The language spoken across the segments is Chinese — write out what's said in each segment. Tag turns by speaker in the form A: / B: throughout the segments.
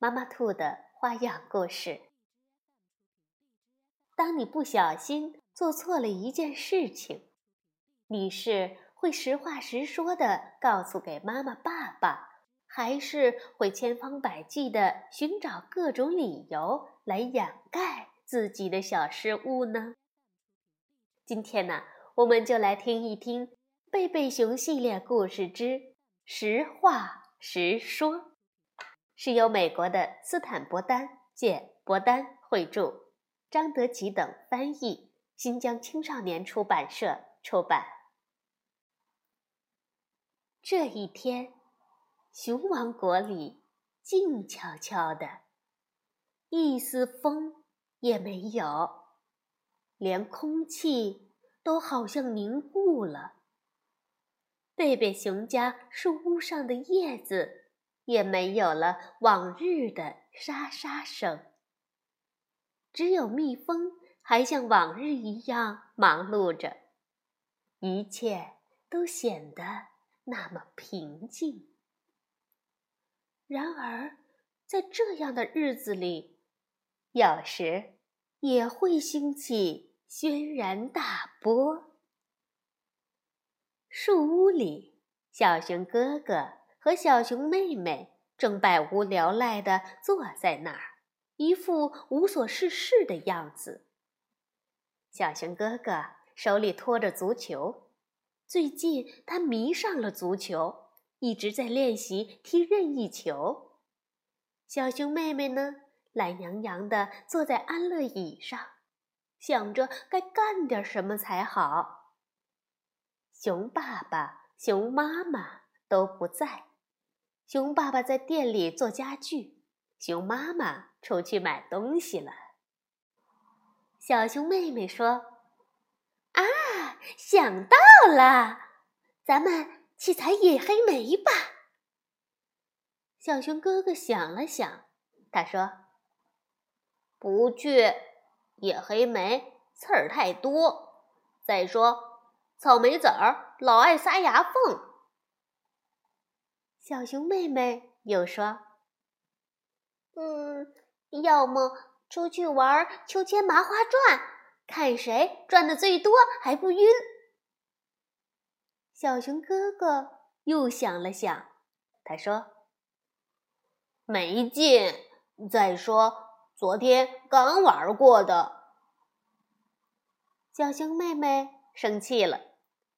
A: 妈妈兔的花样故事。当你不小心做错了一件事情，你是会实话实说的告诉给妈妈、爸爸，还是会千方百计的寻找各种理由来掩盖自己的小失误呢？今天呢，我们就来听一听《贝贝熊系列故事之实话实说》。是由美国的斯坦伯丹借伯丹绘著，张德吉等翻译，新疆青少年出版社出版。这一天，熊王国里静悄悄的，一丝风也没有，连空气都好像凝固了。贝贝熊家树屋上的叶子。也没有了往日的沙沙声，只有蜜蜂还像往日一样忙碌着，一切都显得那么平静。然而，在这样的日子里，有时也会兴起轩然大波。树屋里，小熊哥哥。和小熊妹妹正百无聊赖地坐在那儿，一副无所事事的样子。小熊哥哥手里托着足球，最近他迷上了足球，一直在练习踢任意球。小熊妹妹呢，懒洋洋地坐在安乐椅上，想着该干点什么才好。熊爸爸、熊妈妈都不在。熊爸爸在店里做家具，熊妈妈出去买东西了。小熊妹妹说：“啊，想到了，咱们去采野黑莓吧。”小熊哥哥想了想，他说：“不去，野黑莓刺儿太多。再说，草莓籽儿老爱塞牙缝。”小熊妹妹又说：“嗯，要么出去玩秋千麻花转，看谁转的最多还不晕。”小熊哥哥又想了想，他说：“没劲。再说，昨天刚玩过的。”小熊妹妹生气了，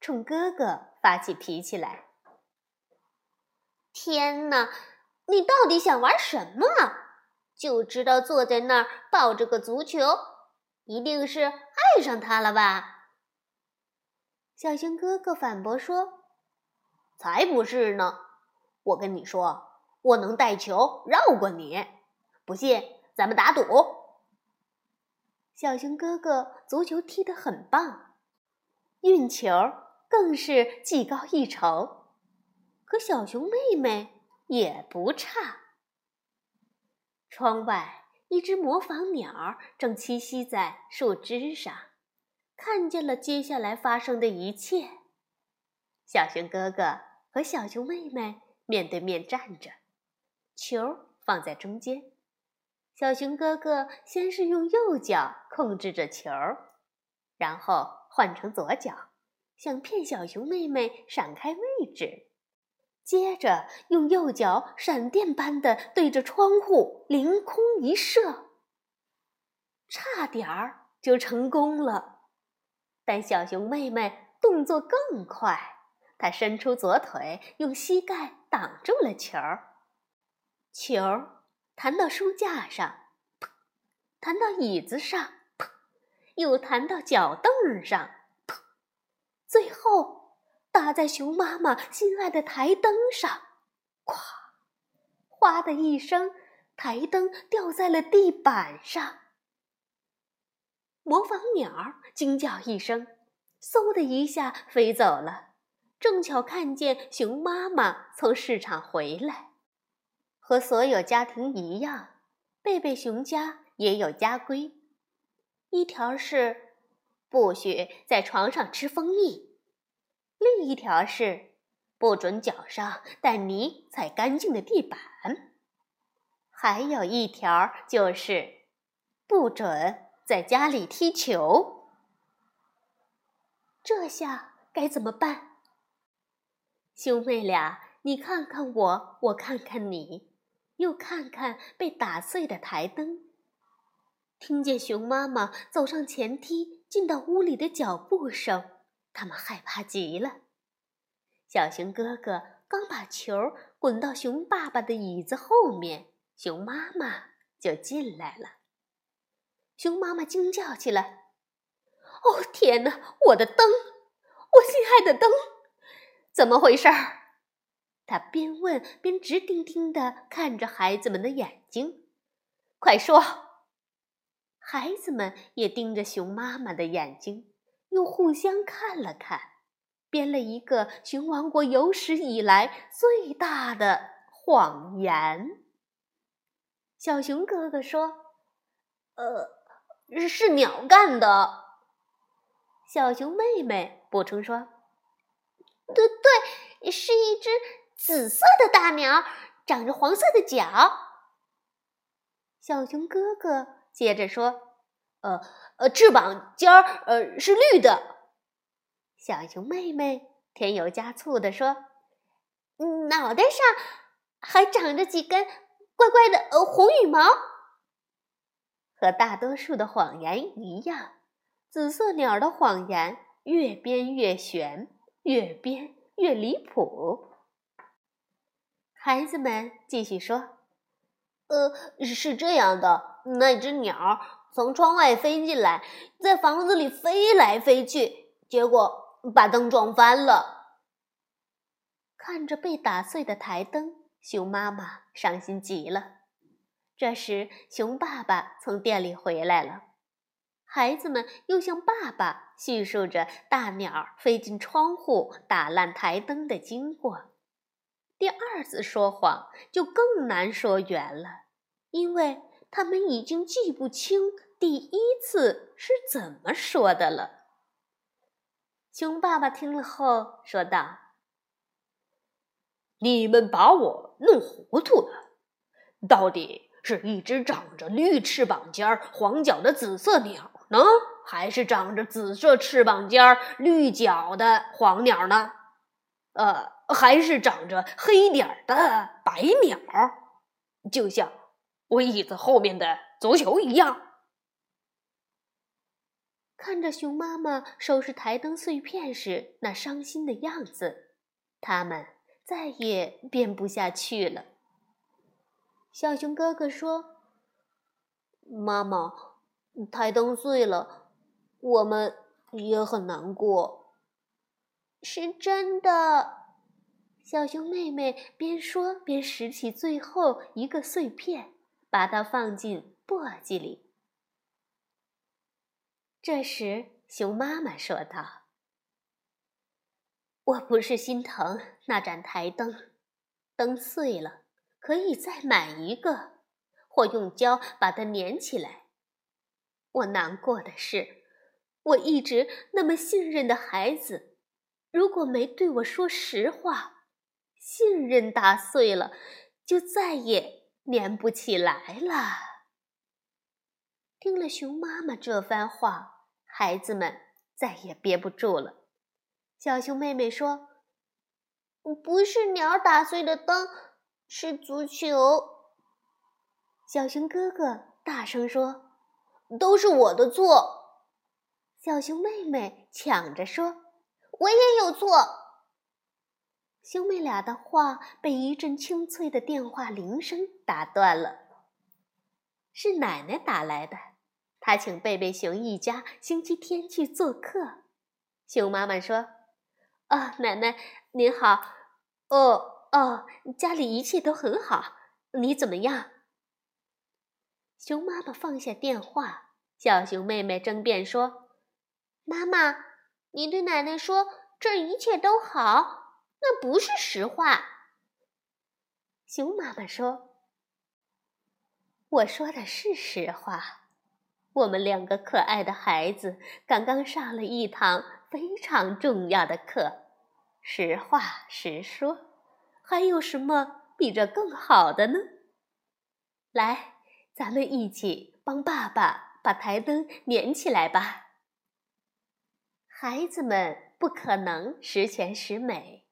A: 冲哥哥发起脾气来。天哪，你到底想玩什么？就知道坐在那儿抱着个足球，一定是爱上他了吧？小熊哥哥反驳说：“才不是呢！我跟你说，我能带球绕过你。不信，咱们打赌。”小熊哥哥足球踢得很棒，运球更是技高一筹。可小熊妹妹也不差。窗外，一只模仿鸟正栖息在树枝上，看见了接下来发生的一切。小熊哥哥和小熊妹妹面对面站着，球放在中间。小熊哥哥先是用右脚控制着球，然后换成左脚，想骗小熊妹妹闪开位置。接着用右脚闪电般的对着窗户凌空一射，差点儿就成功了。但小熊妹妹动作更快，她伸出左腿，用膝盖挡住了球儿，球儿弹到书架上，砰；弹到椅子上，砰；又弹到脚凳上，砰；最后。打在熊妈妈心爱的台灯上，咵，哗的一声，台灯掉在了地板上。模仿鸟惊叫一声，嗖的一下飞走了。正巧看见熊妈妈从市场回来，和所有家庭一样，贝贝熊家也有家规。一条是不许在床上吃蜂蜜，另一条是不准脚上带泥踩干净的地板，还有一条就是不准在家里踢球。这下该怎么办？兄妹俩，你看看我，我看看你，又看看被打碎的台灯。听见熊妈妈走上前梯进到屋里的脚步声，他们害怕极了。小熊哥哥刚把球滚到熊爸爸的椅子后面，熊妈妈就进来了。熊妈妈惊叫起来：“哦，天哪！我的灯，我心爱的灯！”怎么回事儿？他边问边直盯盯地看着孩子们的眼睛。快说！孩子们也盯着熊妈妈的眼睛，又互相看了看，编了一个熊王国有史以来最大的谎言。小熊哥哥说：“呃，是鸟干的。”小熊妹妹补充说。对对，是一只紫色的大鸟，长着黄色的脚。小熊哥哥接着说：“呃呃，翅膀尖儿呃是绿的。”小熊妹妹添油加醋的说：“脑袋上还长着几根怪怪的呃红羽毛。”和大多数的谎言一样，紫色鸟的谎言越编越玄。越编越离谱。孩子们继续说：“呃，是这样的，那只鸟从窗外飞进来，在房子里飞来飞去，结果把灯撞翻了。”看着被打碎的台灯，熊妈妈伤心极了。这时，熊爸爸从店里回来了。孩子们又向爸爸叙述着大鸟飞进窗户打烂台灯的经过。第二次说谎就更难说圆了，因为他们已经记不清第一次是怎么说的了。熊爸爸听了后说道：“
B: 你们把我弄糊涂了，到底是一只长着绿翅膀尖、黄脚的紫色鸟。”呢？还是长着紫色翅膀尖、绿脚的黄鸟呢？呃，还是长着黑点儿的白鸟，就像我椅子后面的足球一样。
A: 看着熊妈妈收拾台灯碎片时那伤心的样子，他们再也编不下去了。小熊哥哥说：“妈妈。”台灯碎了，我们也很难过。是真的，小熊妹妹边说边拾起最后一个碎片，把它放进簸箕里。这时，熊妈妈说道：“我不是心疼那盏台灯，灯碎了可以再买一个，或用胶把它粘起来。”我难过的是，我一直那么信任的孩子，如果没对我说实话，信任打碎了，就再也粘不起来了。听了熊妈妈这番话，孩子们再也憋不住了。小熊妹妹说：“不是鸟打碎的灯，是足球。”小熊哥哥大声说。都是我的错，小熊妹妹抢着说：“我也有错。”兄妹俩的话被一阵清脆的电话铃声打断了。是奶奶打来的，他请贝贝熊一家星期天去做客。熊妈妈说：“哦，奶奶您好，哦哦，家里一切都很好，你怎么样？”熊妈妈放下电话，小熊妹妹争辩说：“妈妈，你对奶奶说这一切都好，那不是实话。”熊妈妈说：“我说的是实话。我们两个可爱的孩子刚刚上了一堂非常重要的课，实话实说，还有什么比这更好的呢？来，咱们一起帮爸爸把台灯粘起来吧。”孩子们不可能十全十美，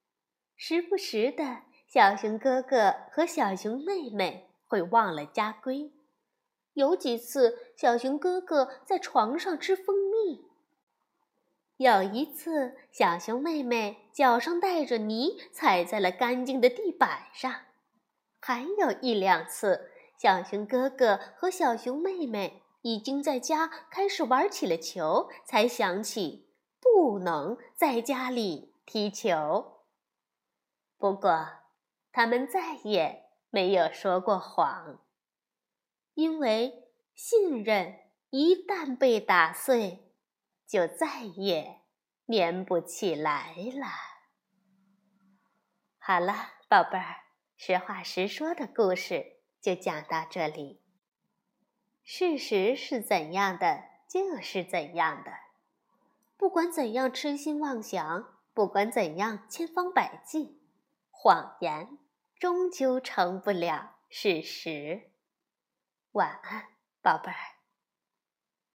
A: 时不时的。小熊哥哥和小熊妹妹会忘了家规，有几次小熊哥哥在床上吃蜂蜜，有一次小熊妹妹脚上带着泥踩在了干净的地板上，还有一两次小熊哥哥和小熊妹妹已经在家开始玩起了球，才想起不能在家里踢球。不过。他们再也没有说过谎，因为信任一旦被打碎，就再也粘不起来了。好了，宝贝儿，实话实说的故事就讲到这里。事实是怎样的，就是怎样的。不管怎样痴心妄想，不管怎样千方百计，谎言。终究成不了事实。晚安，宝贝儿。